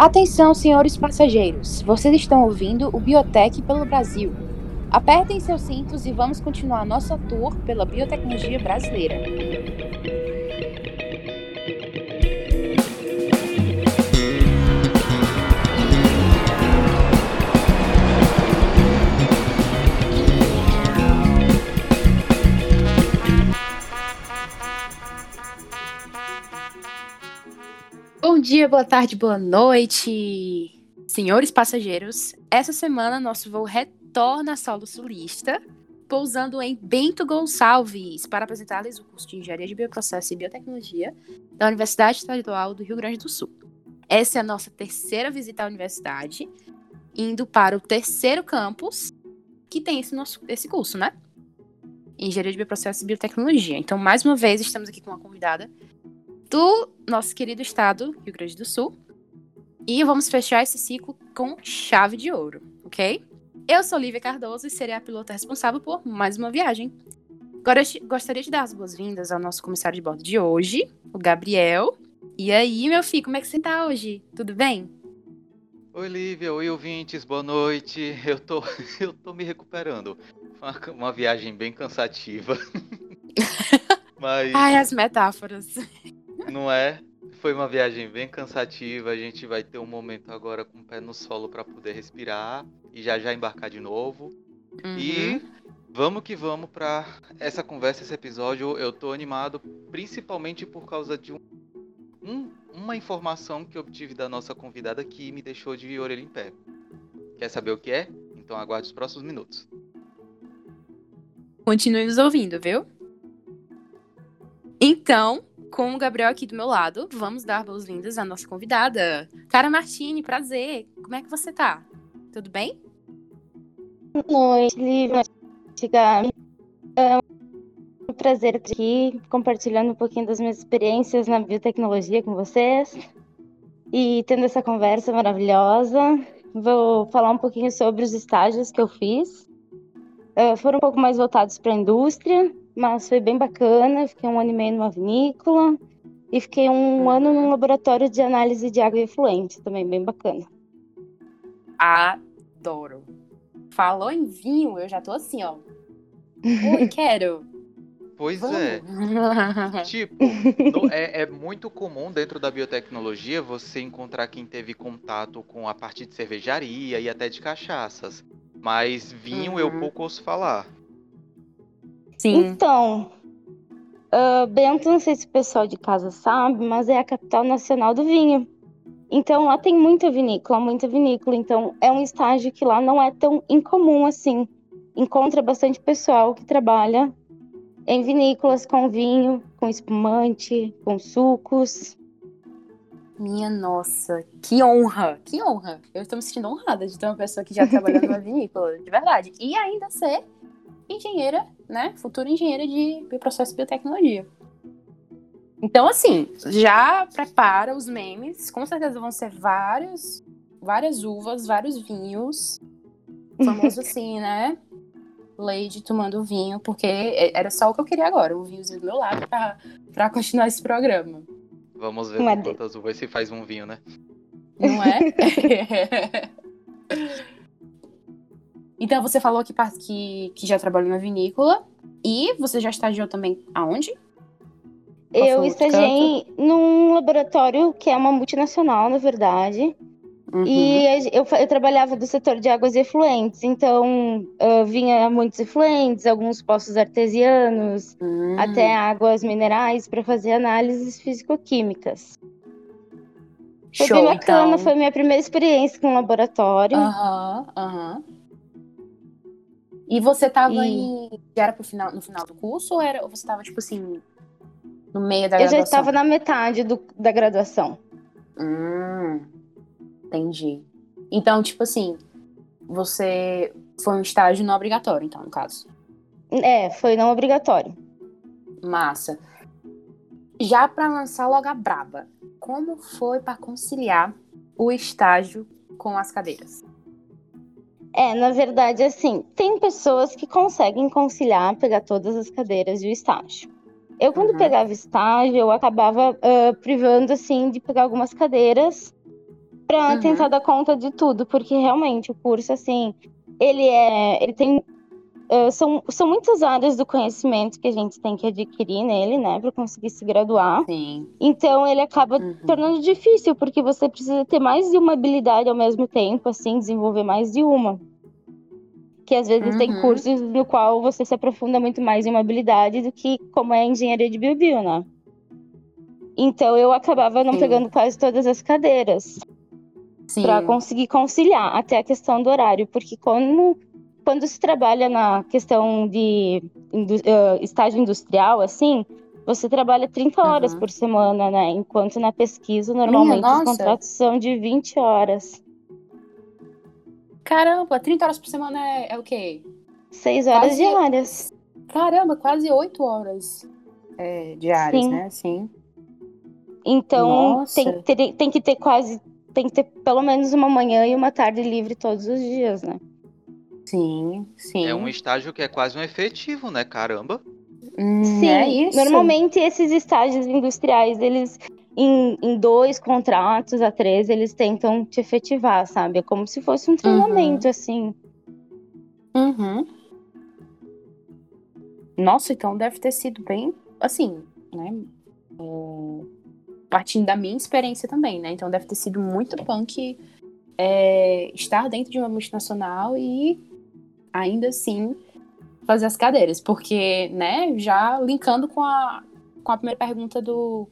Atenção, senhores passageiros. Vocês estão ouvindo o Biotech pelo Brasil. Apertem seus cintos e vamos continuar nossa tour pela biotecnologia brasileira. Bom dia, boa tarde, boa noite, senhores passageiros. Essa semana nosso voo retorna solo sulista, pousando em Bento Gonçalves para apresentar-lhes o curso de Engenharia de Bioprocesso e Biotecnologia da Universidade Estadual do Rio Grande do Sul. Essa é a nossa terceira visita à universidade, indo para o terceiro campus que tem esse, nosso, esse curso, né? Engenharia de Bioprocesso e Biotecnologia. Então, mais uma vez, estamos aqui com uma convidada do nosso querido estado, Rio Grande do Sul. E vamos fechar esse ciclo com chave de ouro, ok? Eu sou Lívia Cardoso e serei a pilota responsável por mais uma viagem. Agora eu gostaria de dar as boas-vindas ao nosso comissário de bordo de hoje, o Gabriel. E aí, meu filho, como é que você tá hoje? Tudo bem? Oi, Lívia. Oi, ouvintes. Boa noite. Eu tô, eu tô me recuperando. Foi uma, uma viagem bem cansativa. Mas... Ai, as metáforas. Não é? Foi uma viagem bem cansativa. A gente vai ter um momento agora com o pé no solo para poder respirar e já já embarcar de novo. Uhum. E vamos que vamos para essa conversa, esse episódio. Eu tô animado principalmente por causa de um, um, uma informação que obtive da nossa convidada que me deixou de orelha em pé. Quer saber o que é? Então aguarde os próximos minutos. Continue nos ouvindo, viu? Então, com o Gabriel aqui do meu lado, vamos dar boas-vindas à nossa convidada. Cara Martini, prazer. Como é que você tá? Tudo bem? Boa noite, Lívia. É um prazer estar aqui compartilhando um pouquinho das minhas experiências na biotecnologia com vocês e tendo essa conversa maravilhosa. Vou falar um pouquinho sobre os estágios que eu fiz. Uh, foram um pouco mais voltados para a indústria, mas foi bem bacana. Fiquei um ano e meio numa vinícola e fiquei um ano num laboratório de análise de água e efluente, também bem bacana. Adoro. Falou em vinho, eu já tô assim, ó. Oi, quero. Pois Vamos. é. Tipo, no- é, é muito comum dentro da biotecnologia você encontrar quem teve contato com a parte de cervejaria e até de cachaças. Mas vinho eu Uhum. pouco ouço falar. Sim. Então, ah, Bento, não sei se o pessoal de casa sabe, mas é a capital nacional do vinho. Então lá tem muita vinícola, muita vinícola. Então é um estágio que lá não é tão incomum assim. Encontra bastante pessoal que trabalha em vinícolas com vinho, com espumante, com sucos. Minha nossa, que honra, que honra. Eu estou me sentindo honrada de ter uma pessoa que já trabalhou numa vinícola, de verdade. E ainda ser engenheira, né? Futura engenheira de processo de biotecnologia. Então, assim, já prepara os memes. Com certeza vão ser vários, várias uvas, vários vinhos. Famoso assim, né? Lady tomando vinho, porque era só o que eu queria agora, um vinhozinho do meu lado pra, pra continuar esse programa. Vamos ver quantas uvas se faz um vinho, né? Não é? então você falou que, que, que já trabalhou na vinícola e você já estagiou também aonde? Qual Eu estagiei num laboratório que é uma multinacional, na verdade. Uhum. E eu, eu trabalhava do setor de águas e efluentes, então ah, vinha muitos efluentes, alguns poços artesianos, Hum. até águas minerais para fazer análises físico-químicas. Foi Show, bem bacana, então. foi minha primeira experiência com laboratório. Aham, aham. E você tava E- em. Já era pro final, no final do curso ou, era, ou você tava, tipo assim, no meio da eu já graduação? estava na metade do- da graduação. Hum, entendi. Então, tipo assim, você foi um estágio não obrigatório, então, no caso. É, foi não obrigatório. Massa. Já pra lançar logo a braba, como foi pra conciliar o estágio com as cadeiras? É, na verdade, assim, tem pessoas que conseguem conciliar, pegar todas as cadeiras e o estágio. Eu, quando Uhum. pegava estágio, eu acabava ah, privando, assim, de pegar algumas cadeiras para Uhum. tentar dar conta de tudo, porque realmente o curso, assim, ele é. Ele tem. Eh, são, são muitas áreas do conhecimento que a gente tem que adquirir nele, né, para conseguir se graduar. Sim. Então ele acaba Uhum. tornando difícil, porque você precisa ter mais de uma habilidade ao mesmo tempo, assim, desenvolver mais de uma. Que às vezes tem Uhum. cursos no qual você se aprofunda muito mais em uma habilidade do que como é a engenharia de bio-bio, né? Então eu acabava não Sim. pegando quase todas as cadeiras para conseguir conciliar até a questão do horário, porque quando, quando se trabalha na questão de eh, estágio industrial, assim, você trabalha 30 horas Uhum. por semana, né? Enquanto na pesquisa, normalmente, os nossa. contratos são de 20 horas. Caramba, 30 horas por semana é, é o quê? 6 horas Quase- diárias. Caramba, quase 8 horas é, diárias, Sim. né? Sim. Então, tem, tem que ter quase... Tem que ter pelo menos uma manhã e uma tarde livre todos os dias, né? Sim, sim. É um estágio que é quase um efetivo, né? Caramba. Hum, Sim, é isso. normalmente esses estágios industriais, eles em, em dois contratos a três, eles tentam te efetivar, sabe? É como se fosse um treinamento, assim. Uhum. Nossa, então deve ter sido bem, assim, né? é, partindo da minha experiência também, né? Então deve ter sido muito punk é, estar dentro de uma multinacional e ainda assim fazer as cadeiras, porque, né? Já linkando com a, com a primeira pergunta do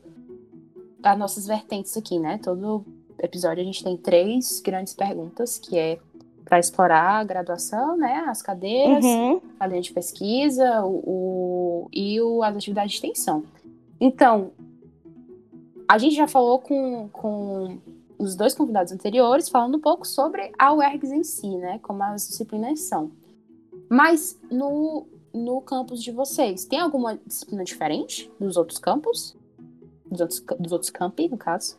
das nossas vertentes aqui, né? Todo episódio a gente tem três grandes perguntas, que é para explorar a graduação, né? As cadeiras, Uhum. a linha de pesquisa o, o- e o, as atividades de extensão. Então, a gente já falou com, com os dois convidados anteriores, falando um pouco sobre a UERGS em si, né? Como as disciplinas são. Mas no, no campus de vocês, tem alguma disciplina diferente dos outros campos? Dos outros, dos outros campi, no caso?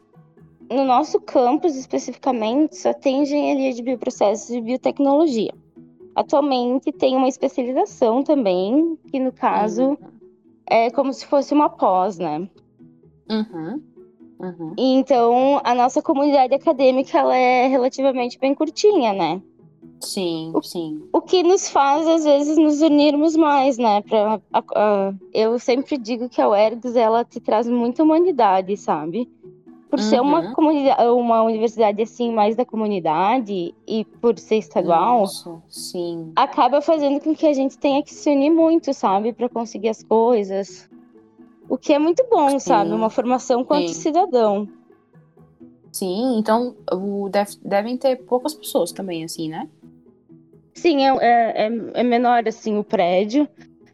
No nosso campus, especificamente, só tem engenharia de bioprocessos e biotecnologia. Atualmente tem uma especialização também, que no caso é como se fosse uma pós, né? Uhum. Uhum. Então, a nossa comunidade acadêmica ela é relativamente bem curtinha, né? Sim, sim. O que nos faz, às vezes, nos unirmos mais, né? Pra, a- a- eu sempre digo que a UERGS, ela te traz muita humanidade, sabe? Por ser uma, Uhum. comunidade, uma universidade, assim, mais da comunidade e por ser estadual, Nossa, sim. acaba fazendo com que a gente tenha que se unir muito, sabe? Pra conseguir as coisas. O que é muito bom, Sim. sabe? Uma formação quanto Sim. cidadão. Sim, então o, deve- devem ter poucas pessoas também, assim, né? Sim, é, é, é- é menor assim o prédio.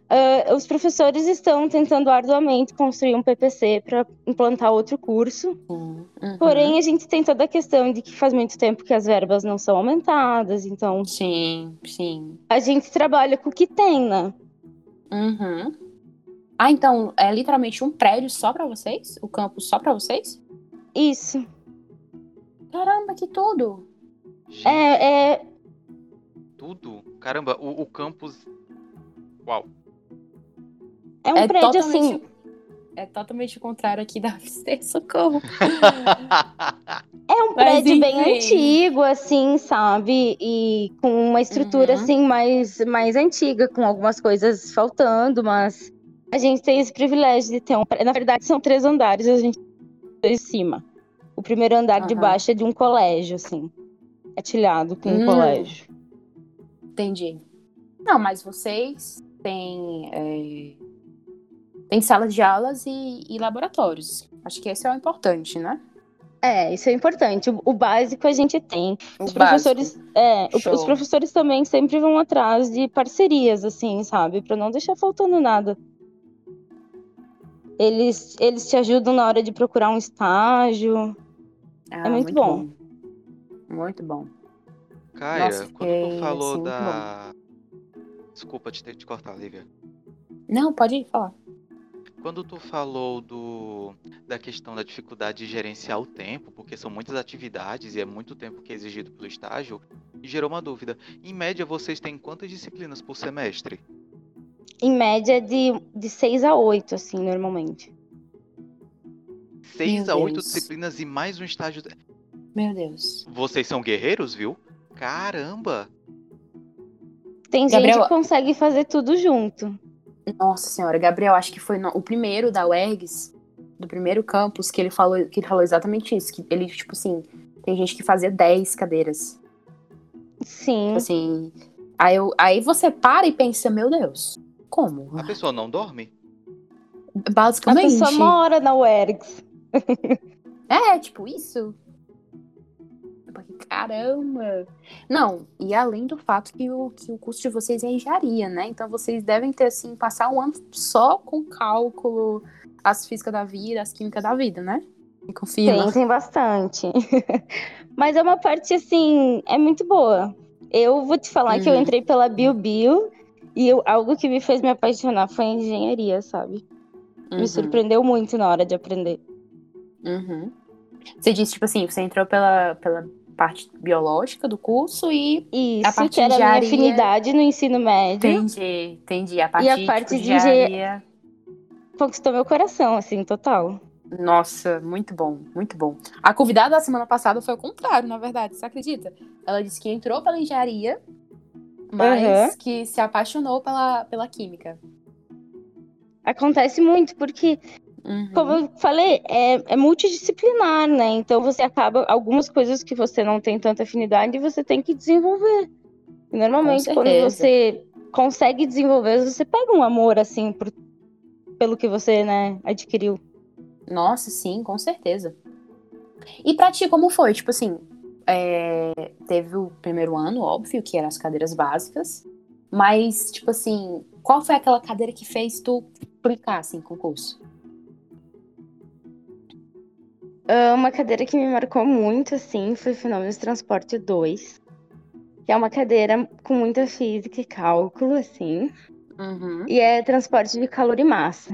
Ah, os professores estão tentando arduamente construir um PPC para implantar outro curso. Sim. Uhum. Porém, a gente tem toda a questão de que faz muito tempo que as verbas não são aumentadas. Então, Sim, sim. a gente trabalha com o que tem, né? Uhum. Ah, então é literalmente um prédio só pra vocês? O campus só pra vocês? Isso. Caramba, que tudo! É, é, tudo. Caramba, o, o campus. Uau. é um prédio assim. É totalmente o contrário aqui da UFC, socorro. É um Mas, prédio bem antigo, assim, sabe? E com uma estrutura, Uhum. assim, mais, mais antiga, com algumas coisas faltando, mas a gente tem esse privilégio de ter um. Na verdade, são três andares, a gente tem de cima. O primeiro andar de Aham. baixo é de um colégio, assim, atilhado com um Hum. colégio. Entendi. Não, mas vocês têm, é, têm salas de aulas e, e laboratórios. Acho que esse é o importante, né? É, isso é importante. O, o básico a gente tem. O Os professores, é, o- Show. os professores também sempre vão atrás de parcerias, assim, sabe? Pra não deixar faltando nada. Eles, eles te ajudam na hora de procurar um estágio. Ah, É muito bom. Muito bom. Kaira, Nossa, quando tu falou assim, da. Desculpa te ter te cortar, Lívia. Não, pode falar. Quando tu falou do da questão da dificuldade de gerenciar o tempo, porque são muitas atividades e é muito tempo que é exigido pelo estágio, gerou uma dúvida. Em média, vocês têm quantas disciplinas por semestre? Em média de, de 6 a 8, assim, normalmente. Seis Meu a oito Deus. disciplinas e mais um estágio. Meu Deus. Vocês são guerreiros, viu? Caramba! Tem Gabriel- gente que consegue fazer tudo junto. Nossa senhora, Gabriel, acho que foi no- o primeiro da UERGS, do primeiro campus, que ele falou, que ele falou exatamente isso. Que ele, tipo assim, tem gente que fazia 10 cadeiras. Sim. Tipo assim. Aí, eu, aí você para e pensa, meu Deus, como? A pessoa não dorme? A Basicamente. pessoa mora na UERGS. É, tipo isso. Porque, Caramba! Não, e além do fato que o, que o curso de vocês é engenharia, né? Então vocês devem ter, assim, passar um ano só com cálculo, as físicas da vida, as químicas da vida, né? Me confirma. Tem, tem bastante. Mas é uma parte, assim, é muito boa. Eu vou te falar que eu Uhum. entrei pela Bio Bio e eu- algo que me fez me apaixonar foi a engenharia, sabe? Uhum, Me surpreendeu muito na hora de aprender. uhum. Você disse, tipo assim, você entrou pela, pela parte biológica do curso e. Isso, parte que era de a minha engenharia- afinidade no ensino médio, Entendi, entendi. A parte, a tipo, parte de de engen- engenharia. conquistou meu coração, assim, total. Nossa, muito bom, muito bom. A convidada da semana passada foi o contrário, na verdade, você acredita? Ela disse que entrou pela engenharia, mas Aham. que se apaixonou pela, pela química. Acontece muito, porque Uhum. Como eu falei, é, é multidisciplinar, né? Então você acaba. Algumas coisas que você não tem tanta afinidade, você tem que desenvolver. E normalmente, quando você consegue desenvolver, você pega um amor, assim, por- pelo que você, né, adquiriu. Nossa, sim, com certeza. E pra ti, como foi? Tipo assim, é, teve o primeiro ano, óbvio, que eram as cadeiras básicas. Mas, tipo assim, qual foi aquela cadeira que fez tu clicar, assim, com Uma cadeira que me marcou muito, assim, foi Fenômenos de Transporte 2. Que é uma cadeira com muita física e cálculo, assim. Uhum. E é transporte de calor e massa.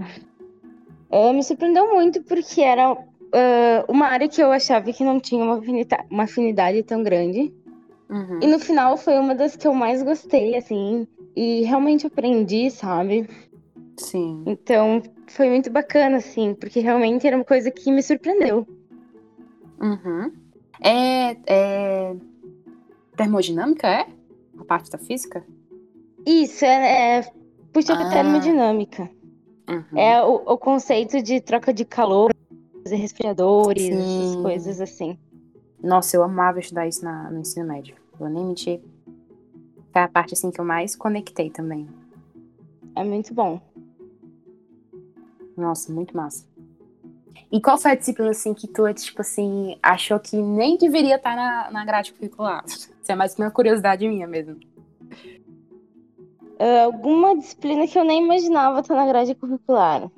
Ah, me surpreendeu muito porque era ah, uma área que eu achava que não tinha uma afinita- uma afinidade tão grande. Uhum. E no final foi uma das que eu mais gostei, assim. E realmente aprendi, sabe? Sim. Então foi muito bacana, assim, porque realmente era uma coisa que me surpreendeu. Uhum. É, é termodinâmica, é? A parte da física? Isso, é, é puxa pra Ah. termodinâmica. Uhum. É o, o conceito de troca de calor, fazer respiradores, essas Sim. coisas assim. Nossa, eu amava estudar isso na- no ensino médio. Vou nem mentir. Foi a parte assim que eu mais conectei também. É muito bom. Nossa, muito massa. E qual foi a disciplina assim que tu, tipo assim, achou que nem deveria estar na, na grade curricular? Isso é mais uma curiosidade minha mesmo. Ah, alguma disciplina que eu nem imaginava estar na grade curricular.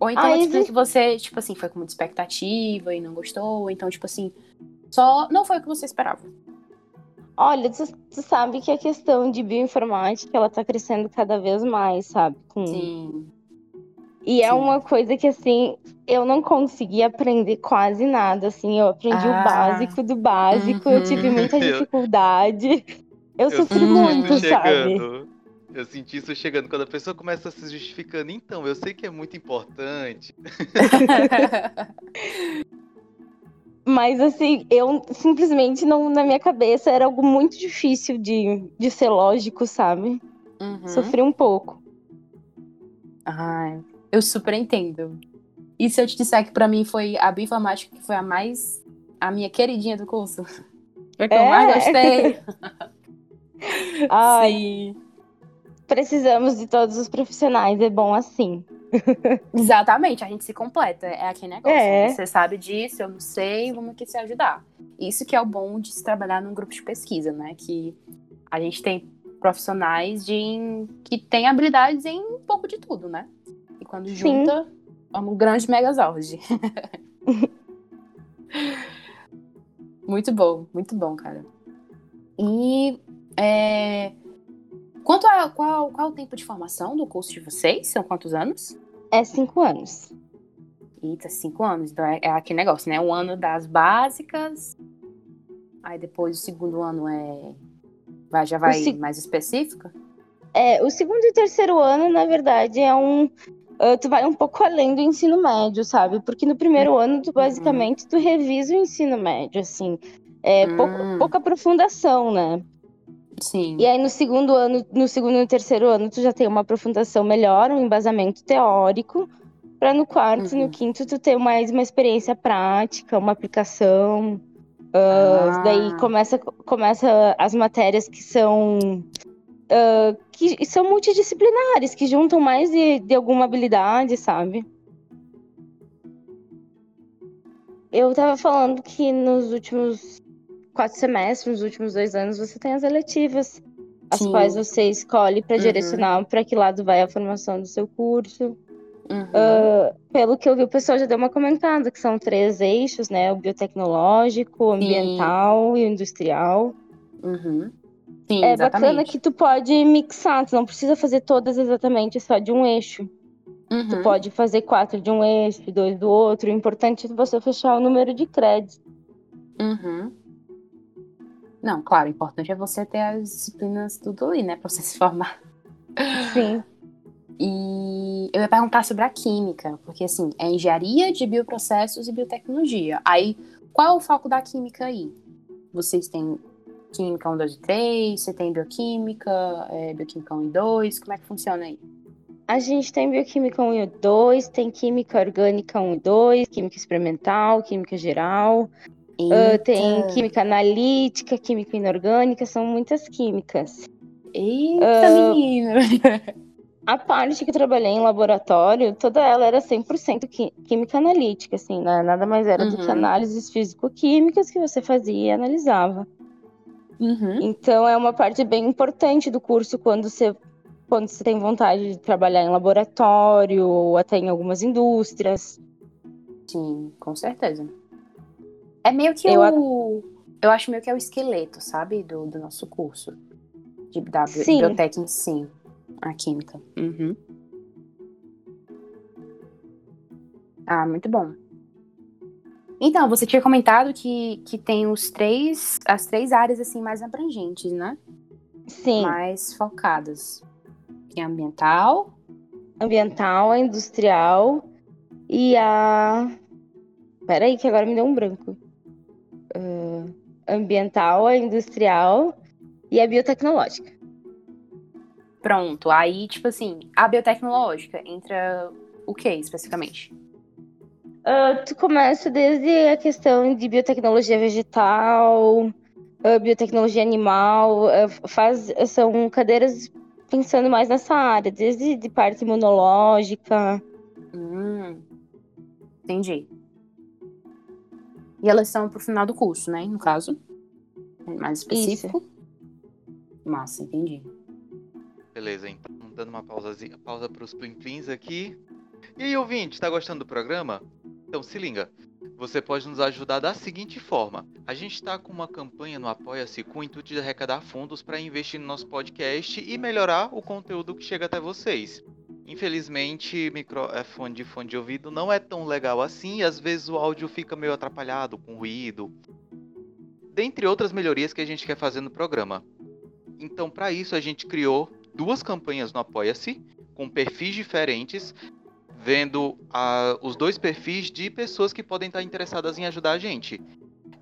Ou então Ah, uma disciplina que você, tipo assim, foi com muita expectativa e não gostou, ou então, tipo assim, só não foi o que você esperava. Olha, tu, tu sabe que a questão de bioinformática, ela tá crescendo cada vez mais, sabe? Com- Sim. E é sim. uma coisa que, assim, eu não consegui aprender quase nada, assim. Eu aprendi Ah. o básico do básico, eu tive Uhum. muita Eu- dificuldade. Eu, sofri senti muito, sabe? Eu senti isso chegando. Quando a pessoa começa se justificando, então, eu sei que é muito importante. Mas, assim, eu simplesmente não, na minha cabeça, era algo muito difícil de, de ser lógico, sabe? Uhum. Sofri um pouco. Ai, eu super entendo. E se eu te disser que pra mim foi a bioinformática que foi a mais. a minha queridinha do curso? Foi que eu É? mais gostei. Ai, Sim. precisamos de todos os profissionais, é bom assim. Exatamente, a gente se completa. É aquele negócio. É. Você sabe disso, eu não sei, vamos aqui se ajudar. Isso que é o bom de se trabalhar num grupo de pesquisa, né? Que a gente tem profissionais de, que têm habilidades em um pouco de tudo, né? Quando Sim. junta, é um grande megazord. muito bom, muito bom, cara. E é, quanto a qual, qual o tempo de formação do curso de vocês? São quantos anos? É cinco anos. Eita, cinco anos. Então é, é aquele negócio, né? Um ano das básicas. Aí depois o segundo ano é. Vai, já vai se- mais específica? É, o segundo e terceiro ano, na verdade, é um uh, tu vai um pouco além do ensino médio, sabe? Porque no primeiro ano, tu Uhum. basicamente, tu revisa o ensino médio, assim. É Hum. pouca aprofundação, né? Sim. E aí no segundo ano, no segundo e terceiro ano, tu já tem uma aprofundação melhor, um embasamento teórico, para no quarto e Uhum. no quinto tu ter mais uma experiência prática, uma aplicação. Ah, Ah. Daí começa, começa as matérias que são ah, que são multidisciplinares, que juntam mais de, de alguma habilidade, sabe? Eu tava falando que nos últimos quatro semestres, nos últimos dois anos, você tem as eletivas, as Sim. quais você escolhe para Uhum. direcionar para que lado vai a formação do seu curso. Uhum. Ah, pelo que eu vi, o pessoal já deu uma comentada, que são três eixos, né? O biotecnológico, o ambiental e o industrial. Uhum. Sim, É exatamente. bacana que tu pode mixar, tu não precisa fazer todas exatamente só de um eixo. Uhum. Tu pode fazer quatro de um eixo, dois do outro. O importante é você fechar o número de créditos. Uhum. Não, claro, o importante é você ter as disciplinas tudo ali, né? Pra você se formar. Sim. E eu ia perguntar sobre a química, porque assim, é engenharia de bioprocessos e biotecnologia. Aí, qual é o foco da química aí? Vocês têm química 1, 2 e 3, você tem bioquímica, é, bioquímica 1 e 2, como é que funciona aí? A gente tem bioquímica 1 e 2, tem química orgânica 1 e 2, química experimental, química geral. Ah, tem química analítica, química inorgânica, são muitas químicas. Eita, Ah, menino! A parte que eu trabalhei em laboratório, toda ela era 100% qui- química analítica, assim, né? Nada mais era do que Uhum. análises físico-químicas que você fazia e analisava. Uhum. Então, é uma parte bem importante do curso quando você, quando você tem vontade de trabalhar em laboratório ou até em algumas indústrias. Sim, com certeza. É meio que Eu o. Eu acho meio que é o esqueleto, sabe? Do, do nosso curso. De, da Sim. em si. A química. Uhum. Ah, muito bom. Então, você tinha comentado que, que tem os três, as três áreas assim mais abrangentes, né? Sim, Mais focadas. Tem a ambiental, ambiental, a industrial e a. Peraí, que agora me deu um branco. Ah, ambiental, a industrial e a biotecnológica. pronto. Aí, tipo assim, a biotecnológica entra o que especificamente? Ah, tu começa desde a questão de biotecnologia vegetal, ah, biotecnologia animal, ah, faz, são cadeiras pensando mais nessa área, desde de parte imunológica. Hum, entendi. E elas são pro final do curso, né? No caso. Mais específico. Massa, entendi. Beleza, então dando uma pausazinha, pausa para os plim-plins aqui. E aí, ouvinte, está gostando do programa? Então se liga. Você pode nos ajudar da seguinte forma: a gente está com uma campanha no Apoia-se com o intuito de arrecadar fundos para investir no nosso podcast e melhorar o conteúdo que chega até vocês. Infelizmente, microfone de fone de ouvido não é tão legal assim e às vezes o áudio fica meio atrapalhado, com ruído. Dentre outras melhorias que a gente quer fazer no programa. Então, para isso, a gente criou duas campanhas no Apoia-se, com perfis diferentes, vendo os dois perfis de pessoas que podem estar interessadas em ajudar a gente.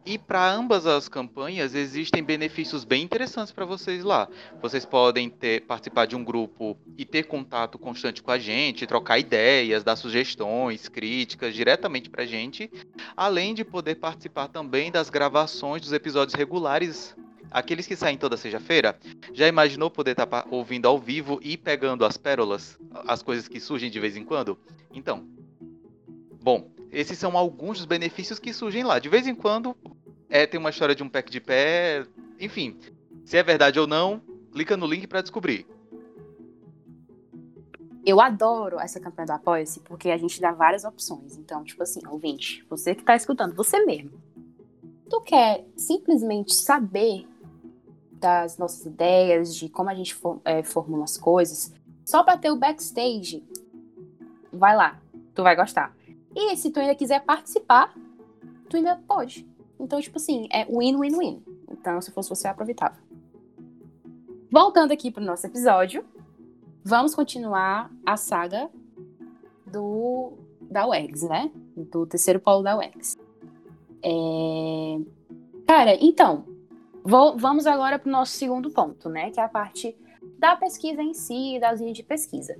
E para ambas as campanhas existem benefícios bem interessantes para vocês lá. Vocês podem ter, participar de um grupo e ter contato constante com a gente, trocar ideias, dar sugestões, críticas diretamente para a gente, além de poder participar também das gravações dos episódios regulares, aqueles que saem toda sexta-feira. Já imaginou poder estar ouvindo ao vivo e pegando as pérolas, as coisas que surgem de vez em quando? Então, bom, esses são alguns dos benefícios que surgem lá. De vez em quando, é, tem uma história de um pack de pé, enfim. Se é verdade ou não, clica no link para descobrir. Eu adoro essa campanha do Apoia-se, porque a gente dá várias opções. Então, tipo assim, ouvinte, você que tá escutando, você mesmo. Tu quer simplesmente saber das nossas ideias, de como a gente for- é, formula as coisas, só pra ter o backstage, vai lá, tu vai gostar. E se tu ainda quiser participar, tu ainda pode. Então, tipo assim, é win-win-win. Então, se fosse você, eu aproveitava. Voltando aqui pro nosso episódio, vamos continuar a saga do da UERGS, né? Do terceiro polo da UERGS. É... Cara, então, vou, vamos agora para o nosso segundo ponto, né? Que é a parte da pesquisa em si, das linhas de pesquisa.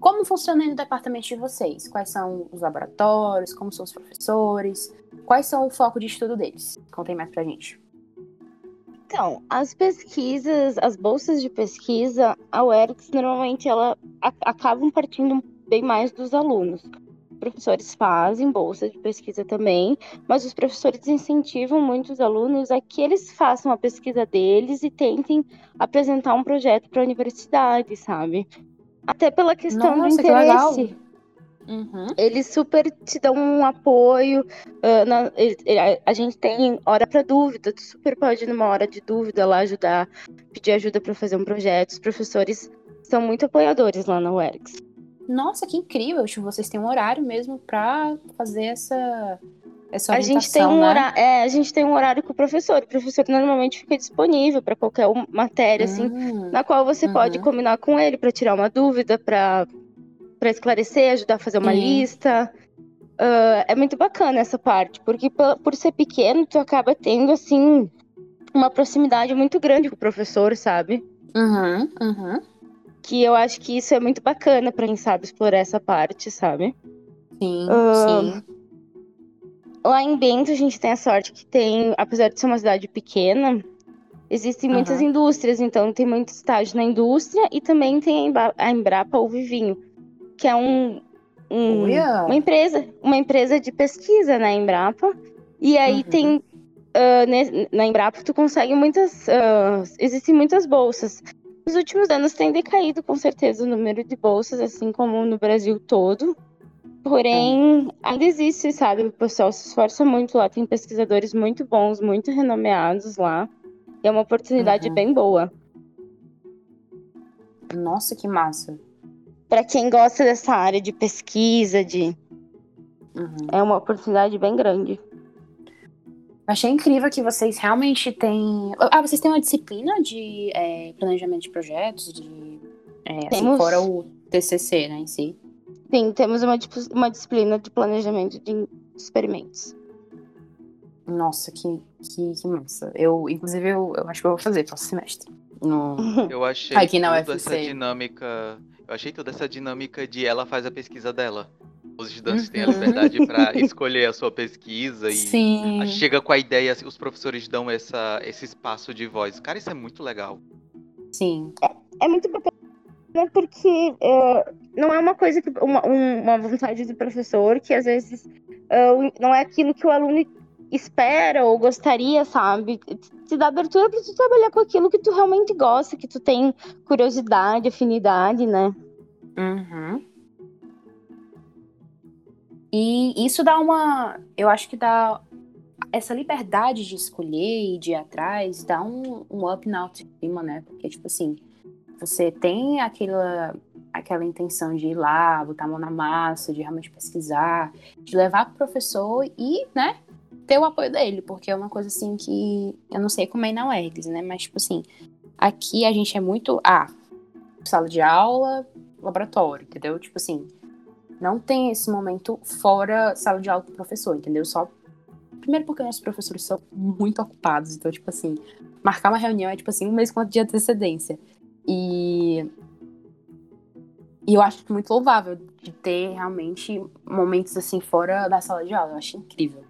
Como funciona no departamento de vocês? Quais são os laboratórios? Como são os professores? Quais são o foco de estudo deles? Contem mais pra gente. Então, as pesquisas, as bolsas de pesquisa, a UERX normalmente ela a, acabam partindo bem mais dos alunos. Professores fazem bolsa de pesquisa também, mas os professores incentivam muito os alunos a que eles façam a pesquisa deles e tentem apresentar um projeto para a universidade, sabe? Até pela questão Nossa, do interesse. Uhum. Eles super te dão um apoio. Uh, na, a, a, gente tem hora para dúvida. Tu super pode, numa hora de dúvida, lá ajudar, pedir ajuda para fazer um projeto. Os professores são muito apoiadores lá na UERGS. Nossa, que incrível! Tipo, vocês têm um horário mesmo para fazer essa, essa a gente tem um né? horário, é, a gente tem um horário com o professor. O professor normalmente fica disponível para qualquer matéria, assim, hum, na qual você uhum. pode combinar com ele para tirar uma dúvida, para para esclarecer, ajudar a fazer uma Sim. lista. Uh, é muito bacana essa parte, porque por, por ser pequeno, tu acaba tendo, assim, uma proximidade muito grande com o professor, sabe? Uhum, uhum. Que eu acho que isso é muito bacana para quem sabe explorar essa parte, sabe? Sim, uh, sim. Lá em Bento, a gente tem a sorte que tem, apesar de ser uma cidade pequena, existem muitas indústrias, então tem muito estágio na indústria e também tem a Embrapa ou Vivinho que é um, um uma empresa, uma empresa de pesquisa na Embrapa. E aí uhum. tem uh, na Embrapa tu consegue muitas, uh, existem muitas bolsas. Nos últimos anos tem decaído com certeza o número de bolsas, assim como no Brasil todo. Porém, ainda existe, sabe? O pessoal se esforça muito lá, tem pesquisadores muito bons, muito renomeados lá. E é uma oportunidade uhum. bem boa. Nossa, que massa para quem gosta dessa área de pesquisa, de uhum. é uma oportunidade bem grande. Achei incrível que vocês realmente têm. Ah, vocês têm uma disciplina de é, planejamento de projetos, de é, assim, temos... assim, fora o TCC, né, em si. Sim, temos uma, uma disciplina de planejamento de experimentos. Nossa, que, que, que massa. Eu, inclusive, eu, eu acho que eu vou fazer próximo semestre. No... Eu achei Aqui na UFC. essa dinâmica eu achei toda essa dinâmica de ela faz a pesquisa dela. Os estudantes uhum. têm a uhum. liberdade para escolher a sua pesquisa e Sim. chega com a ideia, os professores dão essa, esse espaço de voz. Cara, isso é muito legal. Sim. É, é muito bacana porque é, não é uma coisa que. Uma, uma vontade do professor que às vezes uh, não é aquilo que o aluno espera ou gostaria, sabe? Te dá abertura para tu trabalhar com aquilo que tu realmente gosta, que tu tem curiosidade, afinidade, né? Uhum. E isso dá uma. Eu acho que dá. Essa liberdade de escolher e de ir atrás dá um, um up na autoestima, né? Porque, tipo assim, você tem aquela, aquela intenção de ir lá, botar a mão na massa, de realmente pesquisar, de levar pro professor e, né, ter o apoio dele, porque é uma coisa assim que eu não sei como é na UERGS, né? Mas, tipo assim, aqui a gente é muito. Ah, sala de aula, laboratório, entendeu? Tipo assim, não tem esse momento fora sala de aula com o professor, entendeu? Só. Primeiro porque nossos professores são muito ocupados, então, tipo assim, marcar uma reunião é, tipo assim, um mês com de antecedência. E. E eu acho muito louvável de ter realmente momentos assim fora da sala de aula. Eu acho incrível.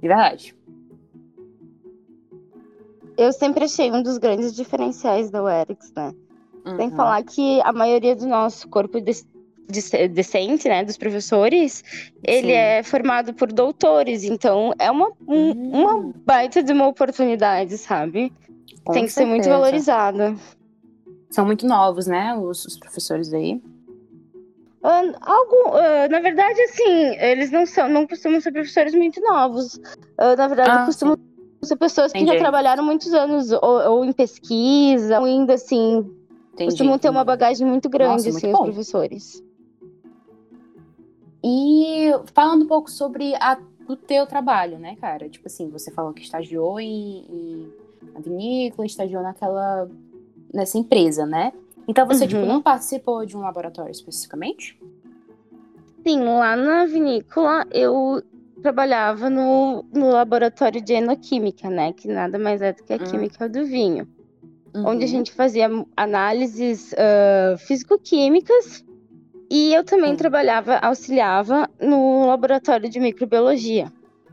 De verdade. Eu sempre achei um dos grandes diferenciais da UERX, né? Uhum. Sem falar que a maioria do nosso corpo de, decente, né, dos professores, ele Sim. é formado por doutores, então é uma, um, uhum. uma baita de uma oportunidade, sabe? Com Tem que certeza. ser muito valorizada. São muito novos, né, os, os professores aí. Uh, algo, uh, na verdade, assim, eles não são, não costumam ser professores muito novos. Uh, na verdade, ah, costumam sim. ser pessoas Entendi. que já trabalharam muitos anos, ou, ou em pesquisa, ou ainda assim. Entendi. Costumam ter uma bagagem muito grande, Nossa, assim, muito os professores. E falando um pouco sobre a, o teu trabalho, né, cara? Tipo assim, você falou que estagiou em, em na vinícola, estagiou naquela nessa empresa, né? Então você, tipo, uhum. tipo, não participou de um laboratório especificamente? Sim, lá na vinícola eu trabalhava no, no laboratório de enoquímica, né? Que nada mais é do que a Hum. química do vinho. Uhum. Onde a gente fazia análises ah, físico-químicas e eu também Sim. trabalhava, auxiliava no laboratório de microbiologia.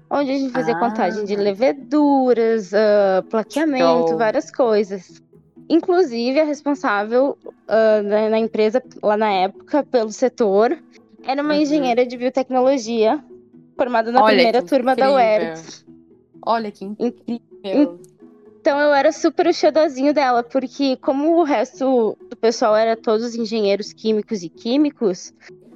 Onde a gente fazia Ah. contagem de leveduras, ah, plaqueamento, Show. várias coisas. Inclusive, a responsável ah, na, na empresa, lá na época, pelo setor, era uma Uhum. engenheira de biotecnologia, formada na Olha primeira turma da incrível. UERJ. Olha que incrível. Então eu era super o xodózinho dela, porque como o resto do pessoal era todos engenheiros químicos e químicos,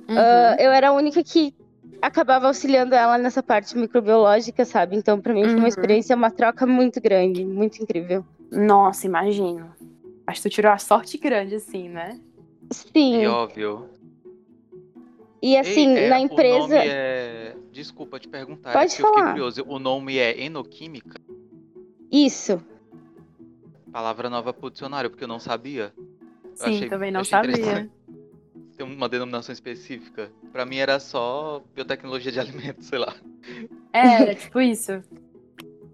Uhum. ah, eu era a única que acabava auxiliando ela nessa parte microbiológica, sabe? Então pra mim foi Uhum. uma experiência, uma troca muito grande, muito incrível. Nossa, imagino. Acho que tu tirou a sorte grande, assim, né? Sim, E óbvio. e assim, Ei, é, na O empresa... nome é. Desculpa te perguntar, é Pode porque eu fiquei falar. curioso. O nome é enoquímica? Isso, Palavra nova pro dicionário, porque eu não sabia. Eu Sim, achei- também não sabia. Tem uma denominação específica. Pra mim era só biotecnologia de alimentos, sei lá. É, era tipo isso.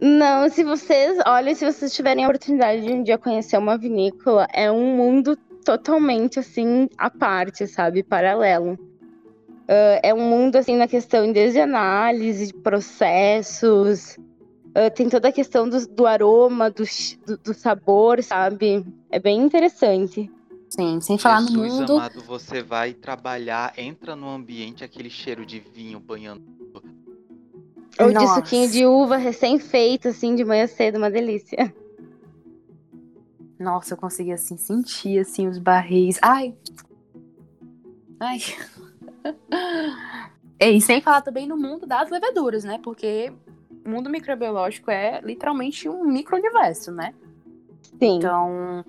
Não, se vocês, olha, se vocês tiverem a oportunidade de um dia conhecer uma vinícola, é um mundo totalmente assim à parte, sabe, paralelo. Ah, é um mundo assim na questão desde análise de processos, ah, tem toda a questão do, do aroma, do, do, do sabor, sabe? É bem interessante. Sim, sem falar no Jesus mundo. amado, você vai trabalhar, entra no ambiente, aquele cheiro de vinho banhando. Ou de Nossa. suquinho de uva recém-feito, assim, de manhã cedo, uma delícia. Nossa, eu consegui assim sentir assim os barris. Ai. Ai. E sem falar também no mundo das leveduras, né? Porque mundo microbiológico é literalmente um micro-universo, né? Sim. Então,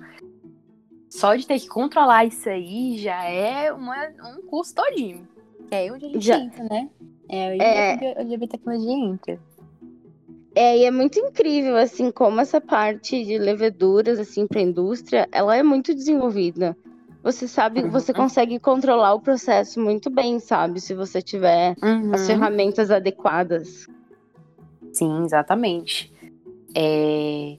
só de ter que controlar isso aí já é uma, um curso todinho. É aí onde a gente Já- entra, né? É aí É. onde a- onde biotecnologia entra. É, e é muito incrível, assim, como essa parte de leveduras, assim, para a indústria, ela é muito desenvolvida. Você sabe, Uhum. você consegue controlar o processo muito bem, sabe? Se você tiver as Uhum. ferramentas adequadas. Sim, exatamente. É...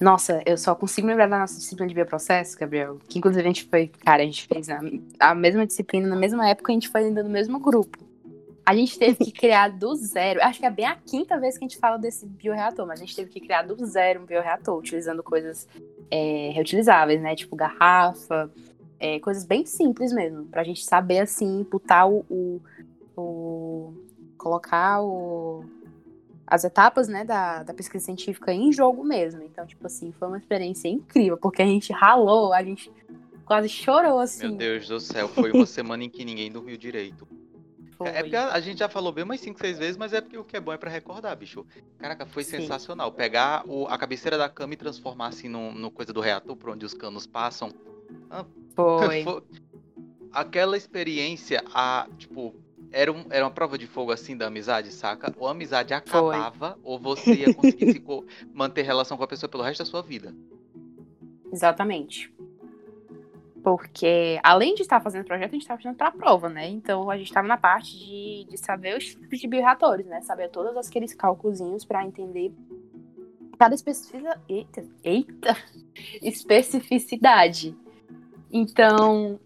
Nossa, eu só consigo lembrar da nossa disciplina de bioprocesso, Gabriel. Que inclusive a gente foi, cara, a gente fez a, a mesma disciplina na mesma época, a gente foi ainda no mesmo grupo. A gente teve que criar do zero. Acho que é bem a quinta vez que a gente fala desse bioreator, mas a gente teve que criar do zero um bioreator, utilizando coisas é, reutilizáveis, né? Tipo garrafa, é, coisas bem simples mesmo, pra gente saber assim, botar o, o, o- colocar o, as etapas, né, da, da pesquisa científica em jogo mesmo. Então, tipo assim, foi uma experiência incrível, porque a gente ralou, a gente quase chorou, assim. Meu Deus do céu, foi uma semana em que ninguém dormiu direito. Foi. É porque a a gente já falou bem umas 5, 6 vezes, mas é porque o que é bom é pra recordar, bicho. Caraca, foi Sim. sensacional. Pegar o- a cabeceira da cama e transformar assim no, no coisa do reator, por onde os canos passam. Foi. Foi- Aquela experiência, a, tipo, era, um- era uma prova de fogo assim da amizade, saca? Ou a amizade acabava, ou você ia conseguir se manter relação com a pessoa pelo resto da sua vida. Exatamente. Porque, além de estar fazendo projeto, a gente estava fazendo para a prova, né? Então, a gente estava na parte de, de saber os tipos de bioreatores, né? Saber todos aqueles cálculos para entender cada especificidade. Eita, eita! Especificidade. Então,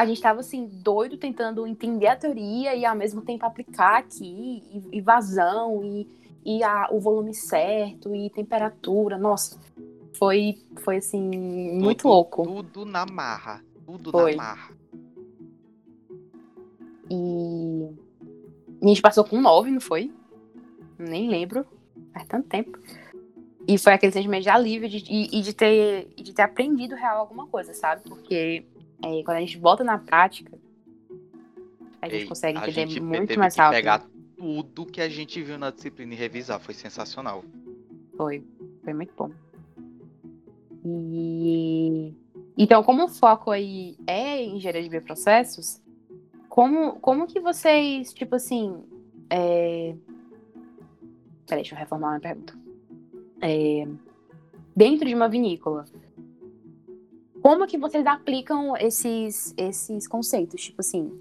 a gente estava assim, doido, tentando entender a teoria e ao mesmo tempo aplicar aqui, e, e vazão, e, e a- o volume certo, e temperatura. Nossa, foi, foi assim, muito Tudo- louco. Tudo na marra. Tudo Foi. na marra. E a gente passou com nove, não foi? Nem lembro. Faz tanto tempo. E foi aquele sentimento de alívio de, e, e de, ter, e de ter aprendido real alguma coisa, sabe? Porque é, quando a gente bota na prática, a gente Ei, consegue entender gente muito mais rápido. pegar tudo que a gente viu na disciplina e revisar. Foi sensacional. Foi. Foi muito bom. E então, como o foco aí é engenharia de bioprocessos, como, como que vocês, tipo assim. É... Peraí, deixa eu reformular minha pergunta. É, Dentro de uma vinícola, como que vocês aplicam esses, esses conceitos? Tipo assim,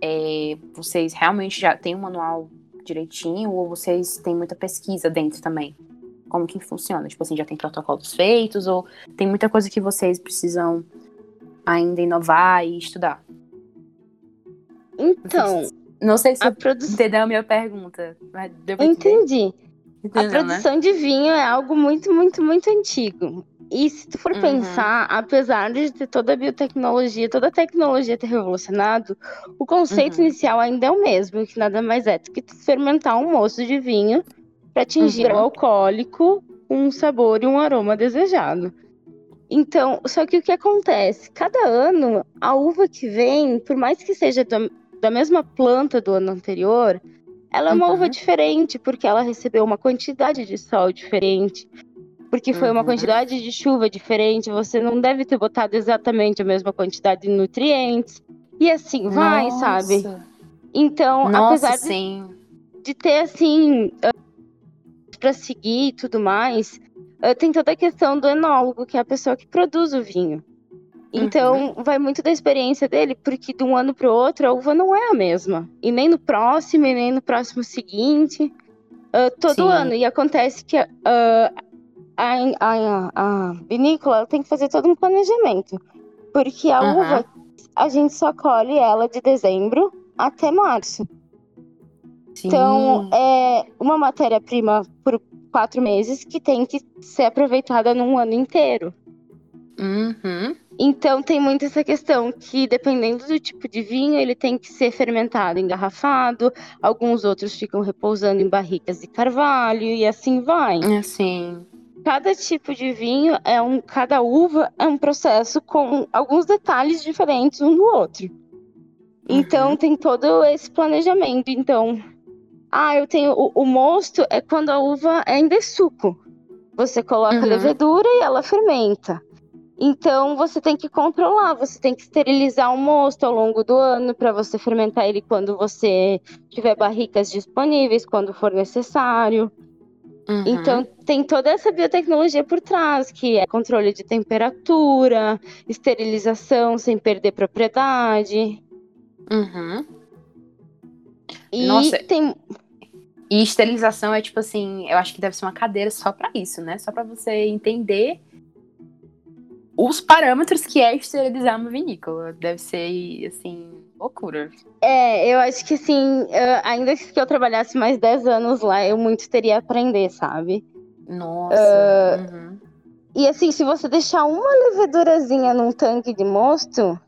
é, vocês realmente já têm um manual direitinho ou vocês têm muita pesquisa dentro também? Como que funciona? Tipo assim, já tem protocolos feitos ou tem muita coisa que vocês precisam ainda inovar e estudar? Então, não sei se a você produção. entendeu a minha pergunta. mas? Entendi. A Entendeu, né? produção de vinho é algo muito, muito, muito antigo. E se tu for Uhum. pensar, apesar de ter toda a biotecnologia, toda a tecnologia ter revolucionado, o conceito Uhum. inicial ainda é o mesmo, que nada mais é do que fermentar um moço de vinho para atingir Uhum. o alcoólico um sabor e um aroma desejado. Então, só que o que acontece? Cada ano, a uva que vem, por mais que seja da, da mesma planta do ano anterior, ela é uma Uhum. uva diferente, porque ela recebeu uma quantidade de sol diferente, porque foi uma Uhum. quantidade de chuva diferente, você não deve ter botado exatamente a mesma quantidade de nutrientes. E assim vai, sabe? Nossa. Então, Nossa, apesar de de ter assim para seguir e tudo mais, ah, tem toda a questão do enólogo, que é a pessoa que produz o vinho. Então, vai muito da experiência dele, porque de um ano para o outro a uva não é a mesma. E nem no próximo, e nem no próximo seguinte. ah, todo Sim. ano. E acontece que ah, a, a, a vinícola tem que fazer todo um planejamento. Porque a Aham. uva, a gente só colhe ela de dezembro até março. Sim. Então, é uma matéria-prima por quatro meses que tem que ser aproveitada num ano inteiro. Uhum. Então, tem muito essa questão que, dependendo do tipo de vinho, ele tem que ser fermentado, engarrafado. Alguns outros ficam repousando em barricas de carvalho e assim vai. Assim. Cada tipo de vinho é um, cada uva é um processo com alguns detalhes diferentes um do outro. Então Uhum. tem todo esse planejamento. Então, ah, eu tenho o, o mosto é quando a uva ainda é suco. Você coloca a Uhum. levedura e ela fermenta. Então você tem que controlar, você tem que esterilizar o mosto ao longo do ano para você fermentar ele quando você tiver barricas disponíveis, quando for necessário. Uhum. Então tem toda essa biotecnologia por trás, que é controle de temperatura, esterilização sem perder propriedade. Uhum. E Nossa. tem E esterilização é tipo assim, eu acho que deve ser uma cadeira só pra isso, né? Só pra você entender os parâmetros que é esterilizar uma vinícola. Deve ser, assim, loucura. É, eu acho que assim, ainda que eu trabalhasse mais 10 anos lá, eu muito teria a aprender, sabe? Nossa. Ah, uhum. E assim, se você deixar uma levedurazinha num tanque de mosto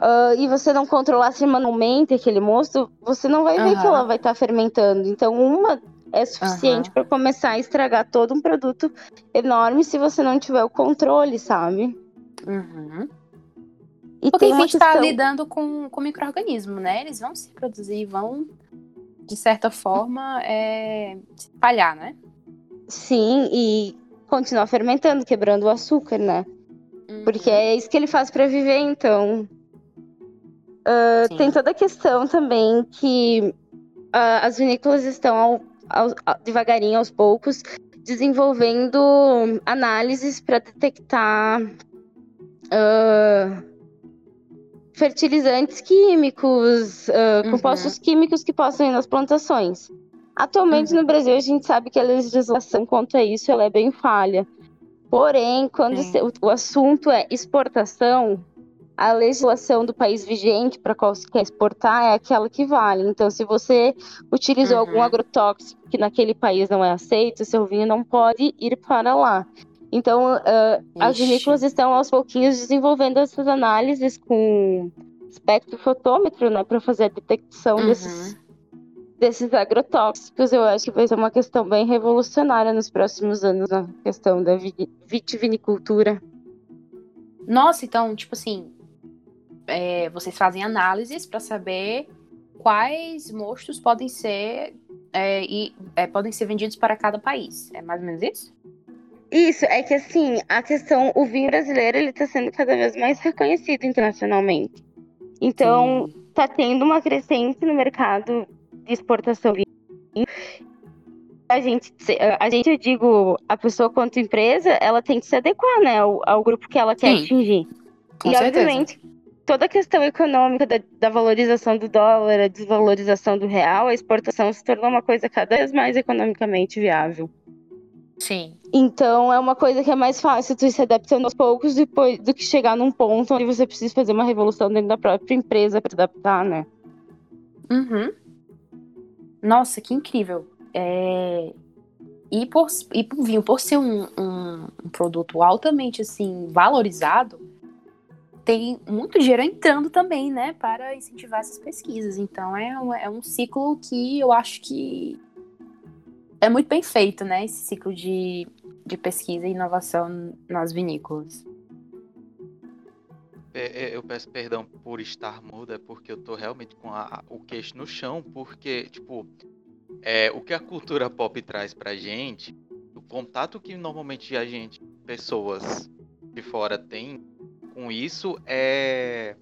ah, e você não controlasse manualmente aquele mosto, você não vai ver que ela vai estar fermentando. Então, uma é suficiente para começar a estragar todo um produto enorme se você não tiver o controle, sabe? Uhum. E Porque gente tá questão... lidando com, com micro-organismo, né? Eles vão se reproduzir, vão, de certa forma, é, se espalhar, né? Sim, e continuar fermentando, quebrando o açúcar, né? Porque Uhum. é isso que ele faz para viver, então. Sim. tem toda a questão também que ah, as vinícolas estão ao- ao- a- devagarinho, aos poucos, desenvolvendo análises para detectar ah, fertilizantes químicos, ah, Uhum. compostos químicos que possam ir nas plantações. Atualmente Uhum. no Brasil a gente sabe que a legislação quanto a isso ela é bem falha. Porém, quando o, o assunto é exportação, a legislação do país vigente para qual se quer exportar é aquela que vale. Então, se você utilizou Uhum. algum agrotóxico que naquele país não é aceito, seu vinho não pode ir para lá. Então, ah, as vinícolas estão aos pouquinhos desenvolvendo essas análises com espectrofotômetro, né, para fazer a detecção Uhum. desses, desses agrotóxicos. Eu acho que vai ser uma questão bem revolucionária nos próximos anos na questão da vi- vitivinicultura. Nossa, então, tipo assim, é, vocês fazem análises para saber quais mostos podem ser é, e é, podem ser vendidos para cada país. É mais ou menos isso? Isso, é que assim, a questão, o vinho brasileiro, ele tá sendo cada vez mais reconhecido internacionalmente. Então, Sim. tá tendo uma crescente no mercado de exportação de vinho. A gente, a gente, eu digo, a pessoa quanto empresa, ela tem que se adequar, né, ao, ao grupo que ela quer Sim, atingir. com e, certeza. obviamente, toda a questão econômica da, da, valorização do dólar, a desvalorização do real, a exportação se tornou uma coisa cada vez mais economicamente viável. Sim. Então é uma coisa que é mais fácil tu ir se adaptando aos poucos depois do que chegar num ponto onde você precisa fazer uma revolução dentro da própria empresa para adaptar, né? Uhum. Nossa, que incrível. É... E, por, e por vinho, por ser um, um, um produto altamente assim valorizado, tem muito dinheiro entrando também, né, para incentivar essas pesquisas. Então é um, é um ciclo que eu acho que é muito bem feito, né, esse ciclo de, de pesquisa e inovação nas vinícolas. É, é, eu peço perdão por estar muda, é porque eu tô realmente com a, o queixo no chão, porque, tipo, é, o que a cultura pop traz pra gente, o contato que normalmente a gente, pessoas de fora, tem com isso é.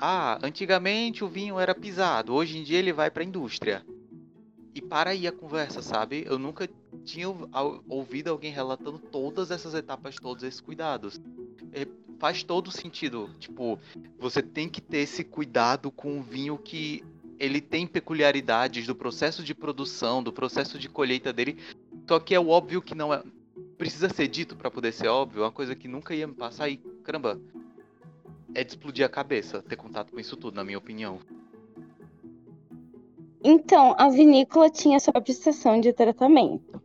Ah, antigamente o vinho era pisado, hoje em dia ele vai pra indústria. E para aí a conversa, sabe? Eu nunca tinha ouvido alguém relatando todas essas etapas, todos esses cuidados. É, faz todo sentido. Tipo, você tem que ter esse cuidado com o vinho que ele tem peculiaridades do processo de produção, do processo de colheita dele. Só que é o óbvio que não é. Precisa ser dito para poder ser óbvio, é uma coisa que nunca ia me passar e, caramba, é de explodir a cabeça ter contato com isso tudo, na minha opinião. Então, a vinícola tinha sua própria estação de tratamento.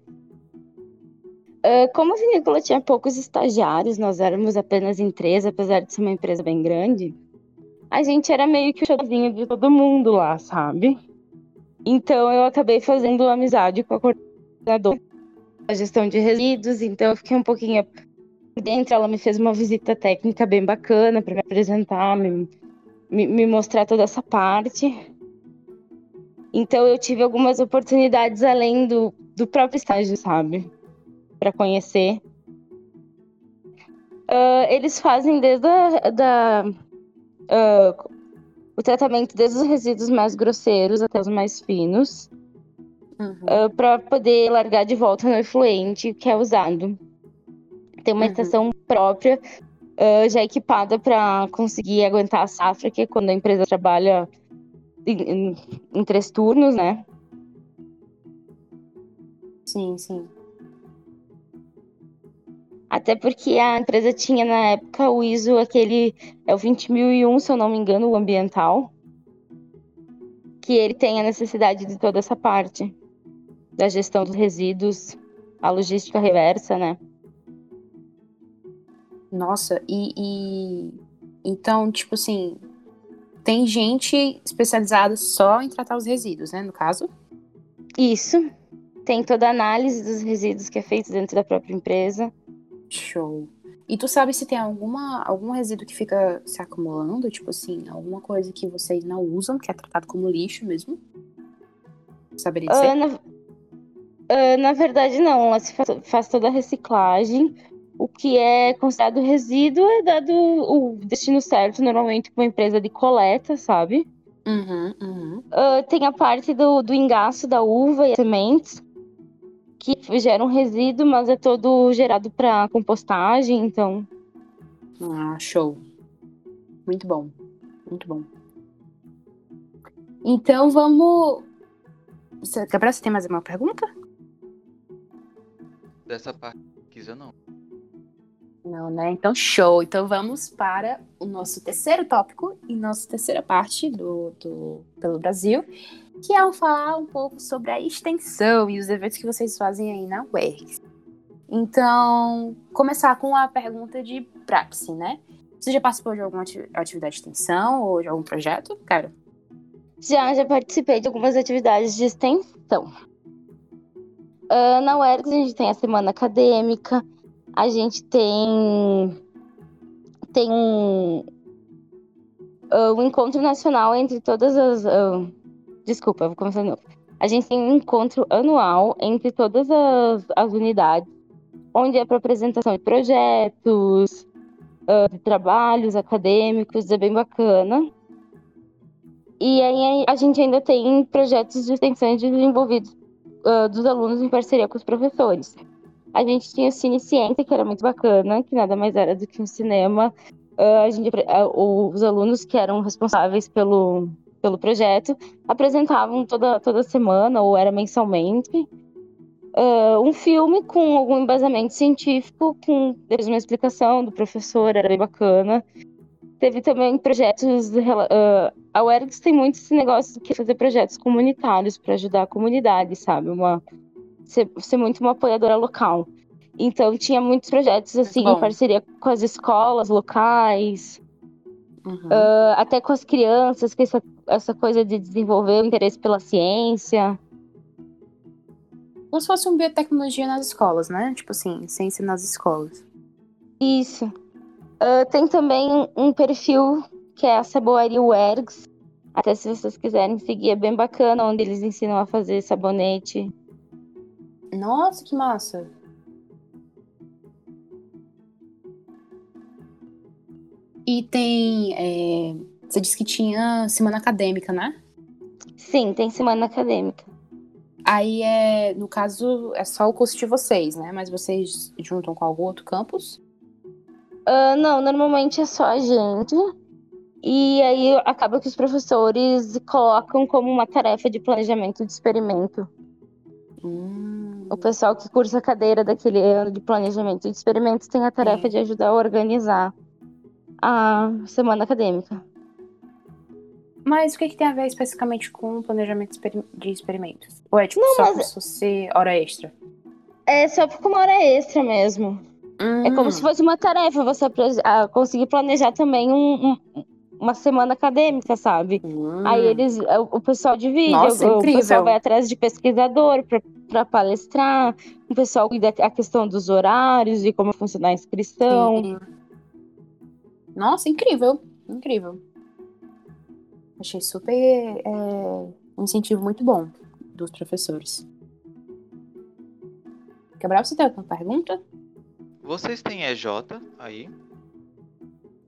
Uh, como a vinícola tinha poucos estagiários, nós éramos apenas em três, apesar de ser uma empresa bem grande, a gente era meio que o showzinho de todo mundo lá, sabe? Então eu acabei fazendo amizade com a coordenadora da gestão de resíduos, então eu fiquei um pouquinho por dentro. Ela me fez uma visita técnica bem bacana para me apresentar, me, me, me mostrar toda essa parte. Então eu tive algumas oportunidades além do, do próprio estágio, sabe? Para conhecer. Uh, eles fazem desde a, da, uh, o tratamento desde os resíduos mais grosseiros até os mais finos. Uhum. Uh, para poder largar de volta no efluente que é usado. Tem uma uhum. estação própria, já equipada para conseguir aguentar a safra, que é quando a empresa trabalha em, em três turnos, né? Sim, sim. Até porque a empresa tinha na época o ISO, aquele é o 20001, se eu não me engano, o ambiental, que ele tem a necessidade de toda essa parte da gestão dos resíduos, a logística reversa, né? Nossa, e, e então, tipo assim, tem gente especializada só em tratar os resíduos, né, no caso? Isso. Tem toda a análise dos resíduos que é feita dentro da própria empresa. Show. E tu sabe se tem alguma, algum resíduo que fica se acumulando? Tipo assim, alguma coisa que vocês não usam, que é tratado como lixo mesmo? Saberia dizer? Uh, na, uh, na verdade, não. Ela se faz, faz toda a reciclagem o que é considerado resíduo é dado o destino certo, normalmente para uma empresa de coleta, sabe? Uhum, uhum. Uh, tem a parte do, do engaço da uva e sementes, que gera um resíduo, mas é todo gerado para compostagem, então. Ah, show. Muito bom. Muito bom. Então vamos. Gabriel, você tem mais uma pergunta? Dessa parte, quiser não. Não, né? Então, show. Então, vamos para o nosso terceiro tópico e nossa terceira parte do, do Pelo Brasil, que é falar um pouco sobre a extensão e os eventos que vocês fazem aí na UERGS. Então, começar com a pergunta de praxe, né? Você já participou de alguma atividade de extensão ou de algum projeto, cara? Já, já participei de algumas atividades de extensão. Uh, na UERGS a gente tem a semana acadêmica, a gente tem tem um, uh, um encontro nacional entre todas as uh, desculpa, vou começar de novo. A gente tem um encontro anual entre todas as, as unidades, onde é para apresentação de projetos, uh, de trabalhos acadêmicos, é bem bacana. E aí a gente ainda tem projetos de extensão desenvolvidos uh, dos alunos em parceria com os professores. A gente tinha Cine Ciência, que era muito bacana, que nada mais era do que um cinema uh, a gente, uh, os alunos que eram responsáveis pelo, pelo projeto apresentavam toda, toda semana, ou era mensalmente, uh, um filme com algum embasamento científico, com depois uma explicação do professor, era bem bacana. Teve também projetos. Uh, a UERGS tem muito esse negócio de fazer projetos comunitários para ajudar a comunidade, sabe? Uma, ser, ser muito uma apoiadora local. Então tinha muitos projetos assim em parceria com as escolas locais, uhum. uh, até com as crianças, com essa, essa coisa de desenvolver o interesse pela ciência. Como se fosse um biotecnologia nas escolas, né? Tipo assim, ciência nas escolas. Isso. Uh, tem também um perfil que é a Saboaria Wergs. Até se vocês quiserem seguir, é bem bacana, onde eles ensinam a fazer sabonete. Nossa, que massa! E tem. É... Você disse que tinha semana acadêmica, né? Sim, tem semana acadêmica. Aí é, no caso, é só o curso de vocês, né? Mas vocês juntam com algum outro campus? Uh, não, normalmente é só a gente. E aí acaba que os professores colocam como uma tarefa de planejamento de experimento. Hum. O pessoal que cursa a cadeira daquele ano de planejamento de experimentos tem a tarefa é. de ajudar a organizar a semana acadêmica. Mas o que, que tem a ver especificamente com o planejamento de experimentos? Ou é tipo Não, só mas... se fosse hora extra? É só por uma hora extra mesmo. Hum. É como se fosse uma tarefa você conseguir planejar também um, um, uma semana acadêmica, sabe? Hum. Aí eles, o, pessoal divide, Nossa, o, o, pessoal vai atrás de pesquisador para palestrar, o pessoal cuida a questão dos horários e como funcionar a inscrição. Sim. Nossa, incrível, incrível. Achei super é, um incentivo muito bom dos professores. Gabriel, você tem alguma pergunta? Vocês têm EJ aí?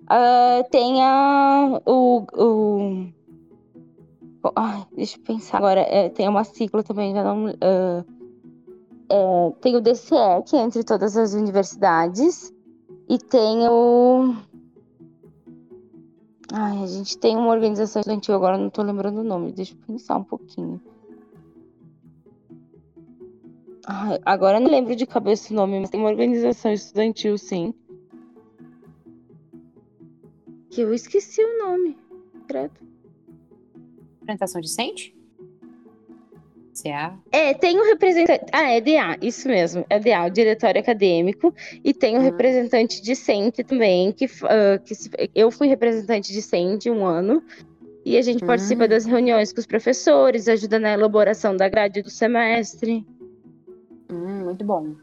Uh, tem a. O. o... Deixa eu pensar agora. É, tem uma sigla também, já não. Uh, é, tem o DCE, que é entre todas as universidades. E tem o. Ai, a gente tem uma organização estudantil, agora não tô lembrando o nome, deixa eu pensar um pouquinho. Ai, agora não lembro de cabeça o nome, mas tem uma organização estudantil, sim. Que eu esqueci o nome, credo. Apresentação decente? CA? É, tem o um representante. Ah, é DA, isso mesmo. É DA, o diretório acadêmico. E tem o um representante discente também, que, uh, que se... eu fui representante discente um ano. E a gente participa das reuniões com os professores, ajuda na elaboração da grade do semestre. Hum, muito bom.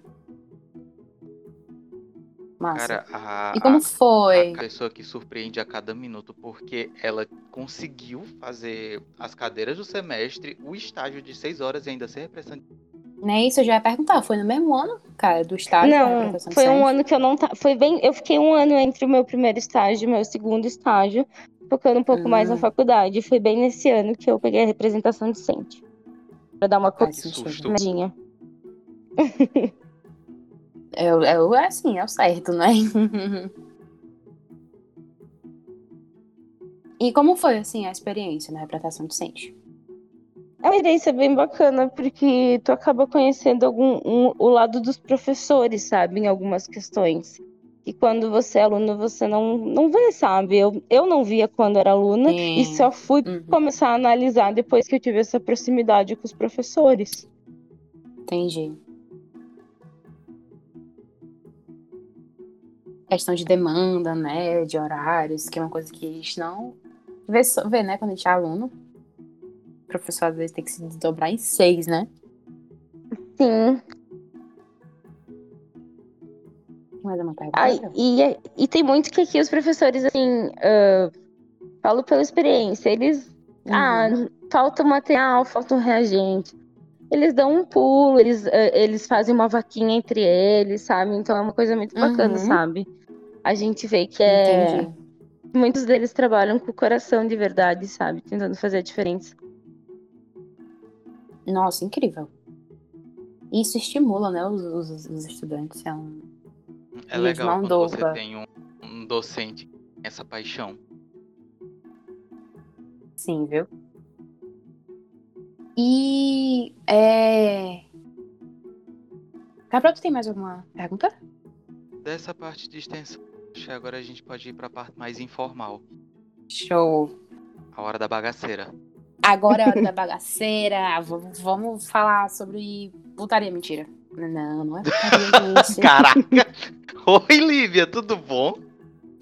Massa. Cara, a, e como foi? A pessoa que surpreende a cada minuto, porque ela conseguiu fazer as cadeiras do semestre, o estágio de seis horas e ainda ser representante. Nem isso eu já ia perguntar. Foi no mesmo ano, cara, do estágio? Não, foi um ano que eu não. Foi bem. Eu fiquei um ano entre o meu primeiro estágio e o meu segundo estágio, focando um pouco hum. mais na hum. faculdade. Foi bem nesse ano que eu peguei a representação decente. Pra dar uma coçadinha. É, é, é assim, é o certo, né? e como foi, assim, a experiência na representação docente? É uma experiência bem bacana, porque tu acaba conhecendo algum, um, o lado dos professores, sabe, em algumas questões. E quando você é aluno, você não, não vê, sabe? Eu, eu não via quando era aluna Sim. e só fui uhum. começar a analisar depois que eu tive essa proximidade com os professores. Entendi. Questão de demanda, né, de horários, que é uma coisa que a gente não vê, vê né, quando a gente é aluno. O professor às vezes tem que se desdobrar em seis, né? Sim. Mais uma pergunta? Ai, e, e tem muito que aqui os professores, assim, uh, falo pela experiência, eles. Uhum. Ah, falta material, falta um reagente. Eles dão um pulo, eles, uh, eles fazem uma vaquinha entre eles, sabe? Então é uma coisa muito bacana, uhum. sabe? a gente vê que é. Entendi. Muitos deles trabalham com o coração de verdade, sabe? Tentando fazer a diferença. Nossa, incrível. Isso estimula, né, os, os, os estudantes. É, um... é legal quando você tem um, um docente essa paixão. Sim, viu? E. É... Gabriel, tu tem mais alguma pergunta? Dessa parte de extensão, acho que agora a gente pode ir pra parte mais informal. Show. A hora da bagaceira. Agora é a hora da bagaceira. v- Vamos falar sobre putaria, mentira. Não, não é putaria. Caraca! Oi, Lívia, tudo bom?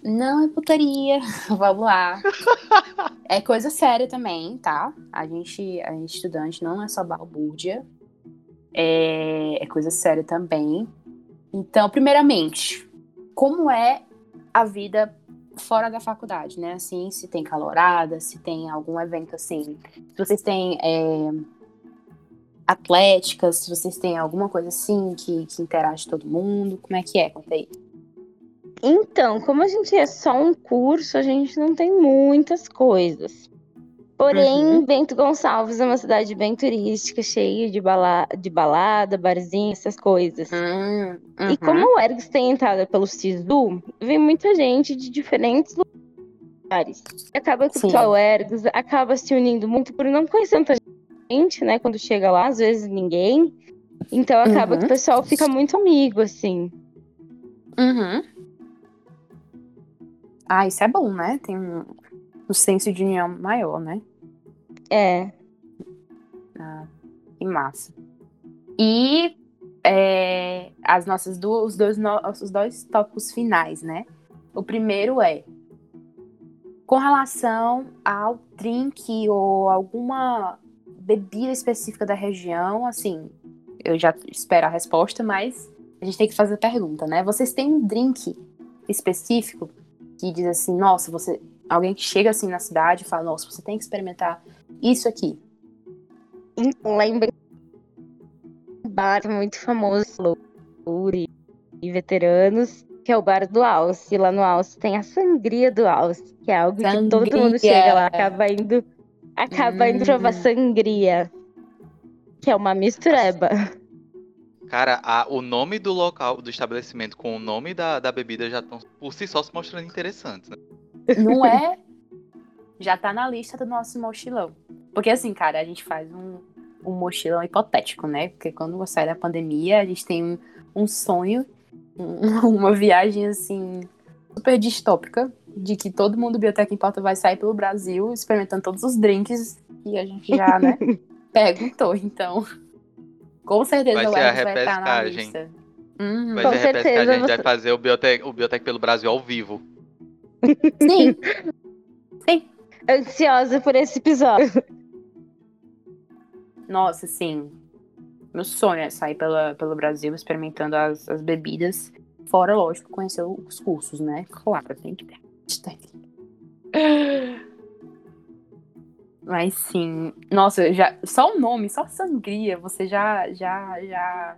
Não é putaria. Vamos lá. É coisa séria também, tá? A gente, a gente estudante não é só balbúrdia. É, é coisa séria também. Então, primeiramente, como é a vida fora da faculdade, né? Assim, se tem calorada, se tem algum evento assim. Se vocês têm é, atléticas, se vocês têm alguma coisa assim que, que interage todo mundo, como é que é? Conta aí. Então, como a gente é só um curso, a gente não tem muitas coisas. Porém, Uhum. Bento Gonçalves é uma cidade bem turística, cheia de, bala de balada, barzinho, essas coisas. E uhum. como o Ergs tem entrada pelo SISU, vem muita gente de diferentes lugares. E acaba que Sim. o pessoal Ergs acaba se unindo muito por não conhecer tanta gente, né? Quando chega lá, às vezes ninguém. Então acaba Uhum. que o pessoal fica muito amigo, assim. Uhum. Ah, isso é bom, né? Tem um, um senso de união maior, né? É. Ah, que massa. E é, as nossas duas, os dois nossos dois tópicos finais, né? O primeiro é com relação ao drink ou alguma bebida específica da região, assim, eu já espero a resposta, mas a gente tem que fazer a pergunta, né? Vocês têm um drink específico que diz assim, nossa, você. Alguém que chega assim na cidade e fala, nossa, você tem que experimentar isso aqui. Então, Bem- um bar muito famoso e, e veteranos, que é o bar do Alce. Lá no Alce tem a sangria do Alce, que é algo que todo mundo Sangria. chega lá, acaba indo, acaba indo provar Hum. sangria, que é uma mistureba. Cara, a- o nome do local, do estabelecimento com o nome da, da bebida já estão por si só se mostrando interessantes, né? Não é? Já tá na lista do nosso mochilão. Porque assim, cara, a gente faz um, um mochilão hipotético, né? Porque quando sai da pandemia, a gente tem um, um sonho, um- uma viagem assim, super distópica, de que todo mundo do Biblioteca em Pauta vai sair pelo Brasil experimentando todos os drinks que a gente já, né, perguntou. Então, com certeza Vai o Elvis vai estar na repescagem. lista. Uhum. Vai Com ser a certeza a gente vai fazer o Biotech, o Biotech pelo Brasil ao vivo. Sim. Sim. Ansiosa por esse episódio. Nossa, sim. Meu sonho é sair pela, pelo Brasil experimentando as, as bebidas. Fora, lógico, conhecer os cursos, né? Claro, tem que ter. Tem. Mas sim. Nossa, já, só o nome, só sangria, você já, já, já.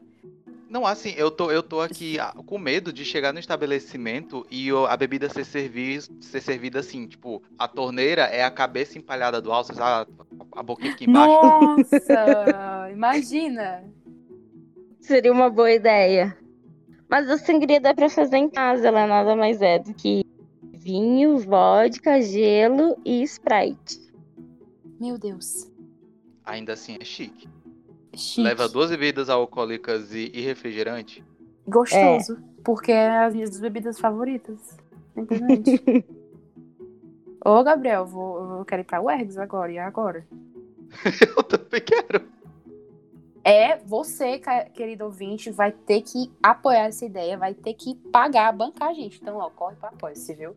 Não, assim, eu tô, eu tô aqui ah, com medo de chegar no estabelecimento e o- a bebida ser, servi ser servida assim, tipo, a torneira é a cabeça empalhada do alce, sabe? A boquinha aqui embaixo. Nossa! imagina! Seria uma boa ideia. Mas a sangria dá pra fazer em casa, ela nada mais é do que vinho, vodka, gelo e Sprite. Meu Deus. Ainda assim é chique. Chique. Leva duas bebidas alcoólicas e, e refrigerante. Gostoso. Porque é as minhas bebidas favoritas. Simplesmente. Ô, Gabriel, vou, eu quero ir pra UERGS agora. E agora? Eu também quero. É, você, querido ouvinte, vai ter que apoiar essa ideia, vai ter que pagar, bancar a gente. Então, ó, corre pra apoia-se, viu?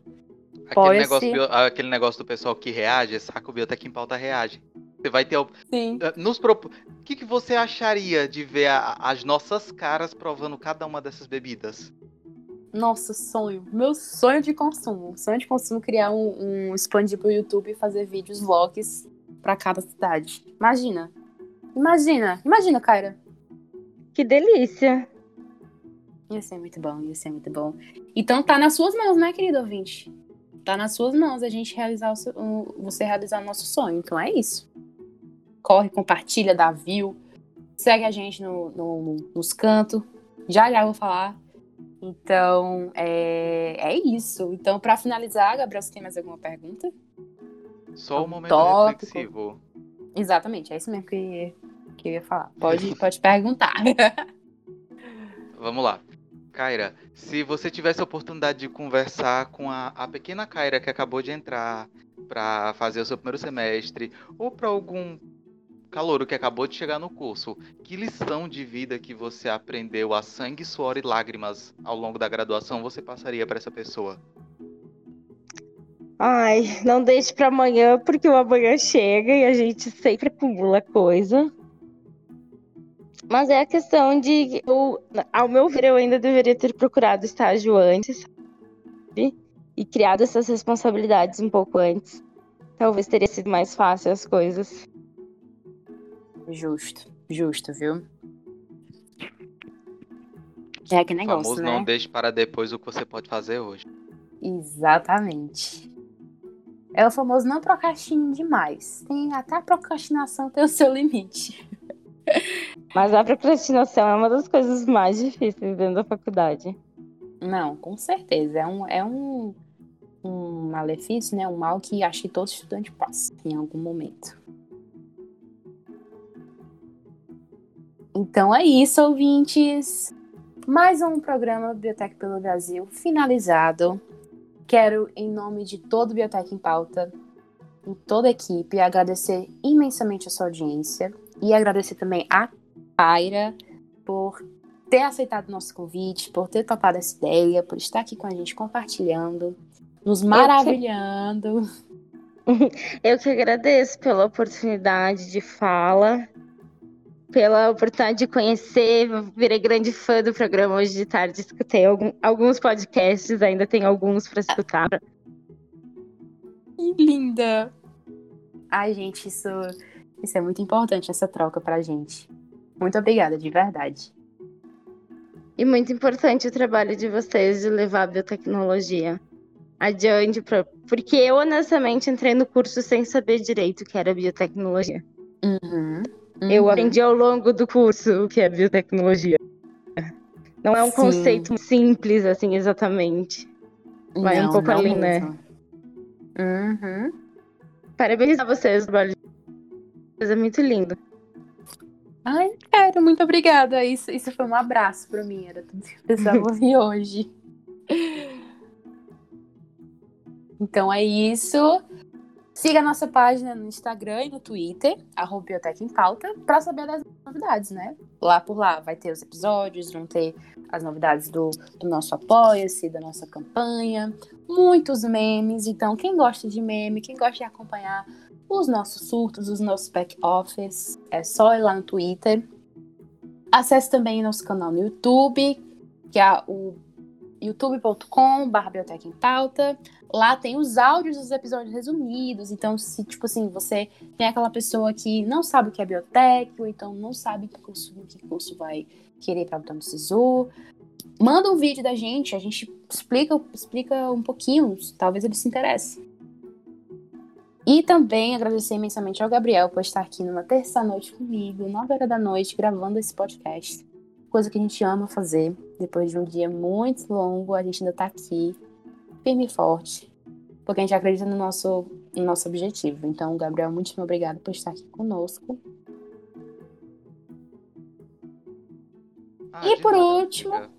Aquele negócio, bio- aquele negócio do pessoal que reage, saca o Biotech em pauta reage. Você vai ter. Sim. eh, Nos prop... O que, que você acharia de ver a- as nossas caras provando cada uma dessas bebidas? Nossa, sonho. Meu sonho de consumo. Sonho de consumo criar um, um expandir pro YouTube e fazer vídeos, vlogs pra cada cidade. Imagina. Imagina. Imagina, Kyra. Que delícia! Ia ser muito bom, ia ser muito bom. Então tá nas suas mãos, né, querido ouvinte? Tá nas suas mãos a gente realizar o seu- o- você realizar o nosso sonho. Então é isso. Corre, compartilha, dá view. Segue a gente no, no- nos cantos. Já já vou falar. Então, é, é isso. Então, para finalizar, Gabriel, você tem mais alguma pergunta? Só o Algum momento tópico? reflexivo. Exatamente, é isso mesmo que, que eu ia falar. Pode, pode perguntar. Vamos lá. Kaira, se você tivesse a oportunidade de conversar com a, a pequena Kaira que acabou de entrar para fazer o seu primeiro semestre, ou para algum calouro que acabou de chegar no curso, que lição de vida que você aprendeu a sangue, suor e lágrimas ao longo da graduação você passaria para essa pessoa? Ai, não deixe pra amanhã, porque o amanhã chega e a gente sempre acumula coisa. Mas é a questão de, eu, ao meu ver, eu ainda deveria ter procurado estágio antes, sabe? E criado essas responsabilidades um pouco antes. Talvez teria sido mais fácil as coisas. Justo, justo, viu? É O negócio, famoso né? não deixe para depois o que você pode fazer hoje. Exatamente. É o famoso não procrastine demais. Tem até a procrastinação tem o seu limite. Mas a procrastinação é uma das coisas mais difíceis dentro da faculdade. Não, com certeza. É um, é um, um malefício, né? Um mal que acho que todo estudante passa em algum momento. Então é isso, ouvintes. Mais um programa Biblioteca pelo Brasil finalizado. Quero, em nome de todo Biblioteca em Pauta, e toda a equipe, agradecer imensamente a sua audiência e agradecer também a Kaira por ter aceitado o nosso convite, por ter topado essa ideia, por estar aqui com a gente compartilhando, nos maravilhando. Eu que agradeço pela oportunidade de fala, pela oportunidade de conhecer. Virei grande fã do programa hoje de tarde. Escutei algum- alguns podcasts, ainda tem alguns para escutar. Que linda! Ai, gente, isso, isso é muito importante, essa troca pra gente. Muito obrigada, de verdade. E muito importante o trabalho de vocês de levar a biotecnologia adiante, pra- porque eu honestamente entrei no curso sem saber direito o que era biotecnologia. Uhum, Eu uhum. aprendi ao longo do curso o que é biotecnologia. Não é um Sim. conceito simples assim exatamente. vai um Não, pouco não além, né? Uhum. Parabenizar vocês, o trabalho de vocês é muito lindo. Ai, quero, muito obrigada. Isso, isso foi um abraço pra mim, era tudo que eu precisava ouvir hoje. Então é isso. Siga a nossa página no Instagram e no Twitter, arroba Biblioteca em Pauta, pra saber das novidades, né? Lá por lá vai ter os episódios, vão ter as novidades do, do nosso Apoia-se, da nossa campanha, muitos memes. Então, quem gosta de meme, quem gosta de acompanhar os nossos surtos, os nossos back-office, é só ir lá no Twitter. Acesse também nosso canal no YouTube, que é o youtube.com.br Biblioteca em Pauta. Lá tem os áudios dos episódios resumidos. Então, se, tipo assim, você tem aquela pessoa que não sabe o que é biblioteca, ou então não sabe que curso, que curso vai querer para o SISU, manda um vídeo da gente, a gente explica, explica um pouquinho, talvez ele se interesse. E também agradecer imensamente ao Gabriel por estar aqui numa terça-noite comigo, 9 horas da noite, gravando esse podcast. Coisa que a gente ama fazer. Depois de um dia muito longo, a gente ainda tá aqui, firme e forte, porque a gente acredita no nosso, no nosso objetivo. Então, Gabriel, muitíssimo obrigado por estar aqui conosco. Ah, E por nada, último- amiga.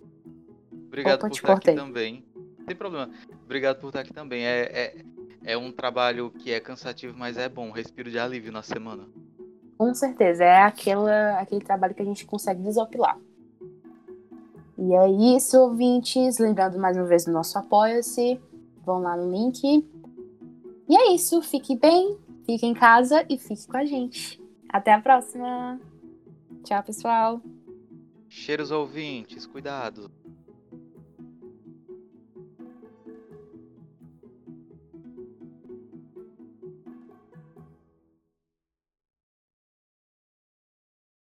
Obrigado Opa, por estar cortei. aqui também. Não tem problema. Obrigado por estar aqui também. É, é, é um trabalho que é cansativo, mas é bom. Respiro de alívio na semana. Com certeza, é aquela, aquele trabalho que a gente consegue desopilar. E é isso, ouvintes. Lembrando mais uma vez do nosso Apoia-se. Vão lá no link. E é isso. Fique bem, fique em casa e fique com a gente. Até a próxima. Tchau, pessoal. Cheiros ouvintes, cuidado.